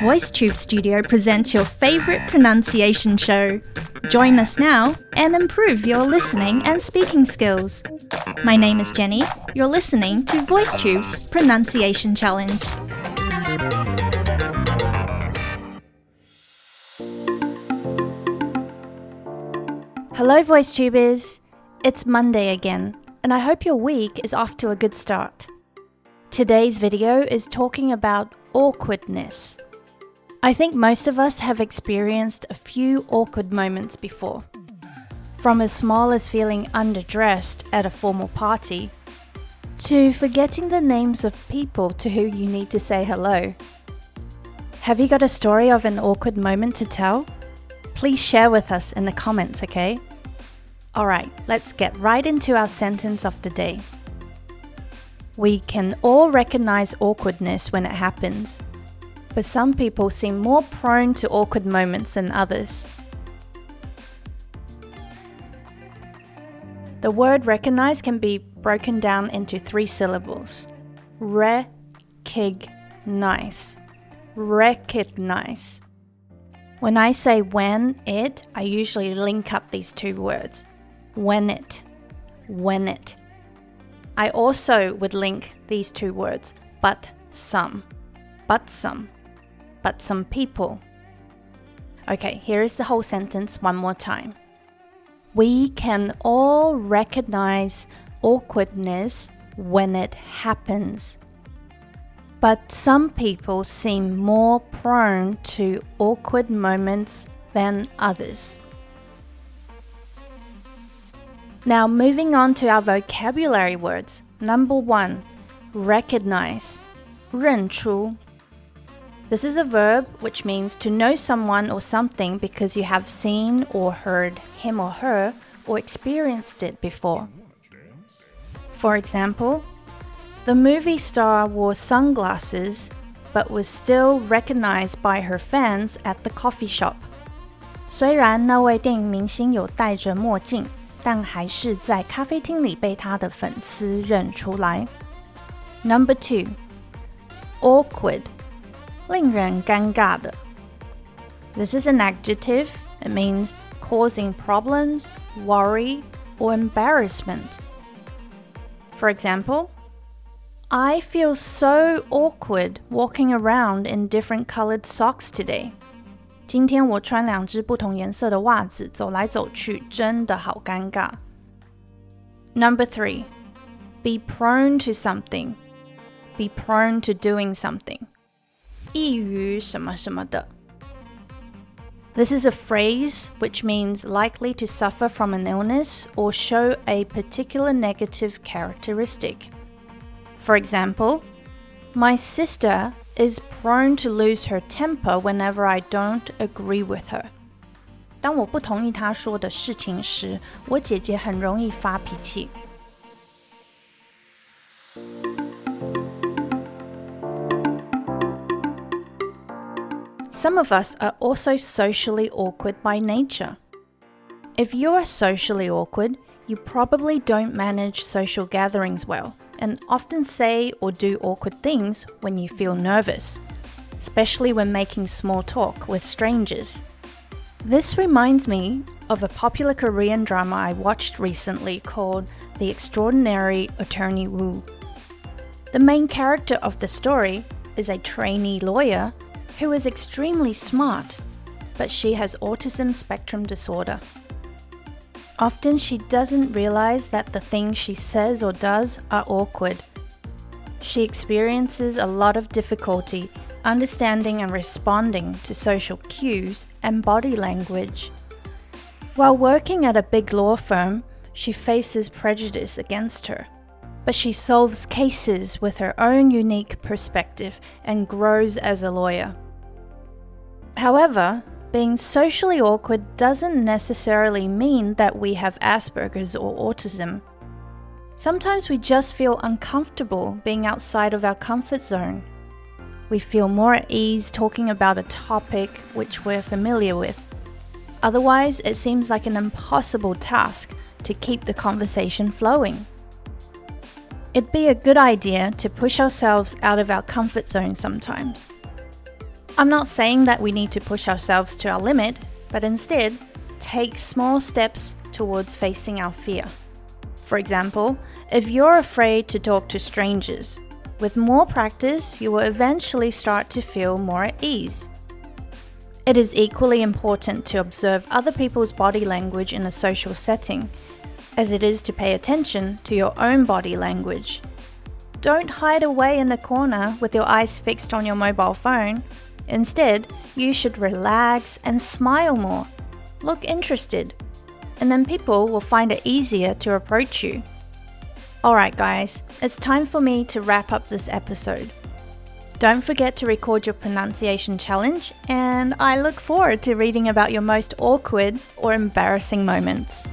VoiceTube Studio presents your favorite pronunciation show. Join us now and improve your listening and speaking skills. My name is Jenny. You're listening to VoiceTube's Pronunciation Challenge. Hello, VoiceTubers! It's Monday again, and I hope your week is off to a good start. Today's video is talking about awkwardness. I think most of us have experienced a few awkward moments before. From as small as feeling underdressed at a formal party, to forgetting the names of people to who you need to say hello. Have you got a story of an awkward moment to tell? Please share with us in the comments, okay? Alright, let's get right into our sentence of the day. We can all recognize awkwardness when it happens, but some people seem more prone to awkward moments than others. The word recognize can be broken down into three syllables re, kig, nice. Recognize. When I say when it, I usually link up these two words when it, when it. I also would link these two words, but some, but some, but some people. Okay, here is the whole sentence one more time. We can all recognize awkwardness when it happens. But some people seem more prone to awkward moments than others. Now, moving on to our vocabulary words. Number one, recognize. 认出. This is a verb which means to know someone or something because you have seen or heard him or her or experienced it before. For example, the movie star wore sunglasses but was still recognized by her fans at the coffee shop. 虽然那位电影明星有戴着墨镜。 但还是在咖啡厅里被他的粉丝认出来。Number two, awkward，令人尴尬的。This is an adjective. It means causing problems, worry, or embarrassment. For example, I feel so awkward walking around in different colored socks today. 今天我穿两只不同颜色的袜子走来走去，真的好尴尬。Number three, be prone to something. Be prone to doing something. 易于什么什么的。This is a phrase which means likely to suffer from an illness or show a particular negative characteristic. For example, my sister is prone to lose her temper whenever I don't agree with her. 当我不同意她说的事情时，我姐姐很容易发脾气。Some of us are also socially awkward by nature. If you're socially awkward, you probably don't manage social gatherings well and often say or do awkward things when you feel nervous, especially when making small talk with strangers. This reminds me of a popular Korean drama I watched recently called The Extraordinary Attorney Woo. The main character of the story is a trainee lawyer who is extremely smart, but she has autism spectrum disorder. Often she doesn't realize that the things she says or does are awkward. She experiences a lot of difficulty understanding and responding to social cues and body language. While working at a big law firm, she faces prejudice against her. But she solves cases with her own unique perspective and grows as a lawyer. However, being socially awkward doesn't necessarily mean that we have Asperger's or autism. Sometimes we just feel uncomfortable being outside of our comfort zone. We feel more at ease talking about a topic which we're familiar with. Otherwise, it seems like an impossible task to keep the conversation flowing. It'd be a good idea to push ourselves out of our comfort zone sometimes. I'm not saying that we need to push ourselves to our limit, but instead, take small steps towards facing our fear. For example, if you're afraid to talk to strangers, with more practice, you will eventually start to feel more at ease. It is equally important to observe other people's body language in a social setting as it is to pay attention to your own body language. Don't hide away in the corner with your eyes fixed on your mobile phone. Instead, you should relax and smile more. Look interested. And then people will find it easier to approach you. Alright, guys, it's time for me to wrap up this episode. Don't forget to record your pronunciation challenge, and I look forward to reading about your most awkward or embarrassing moments.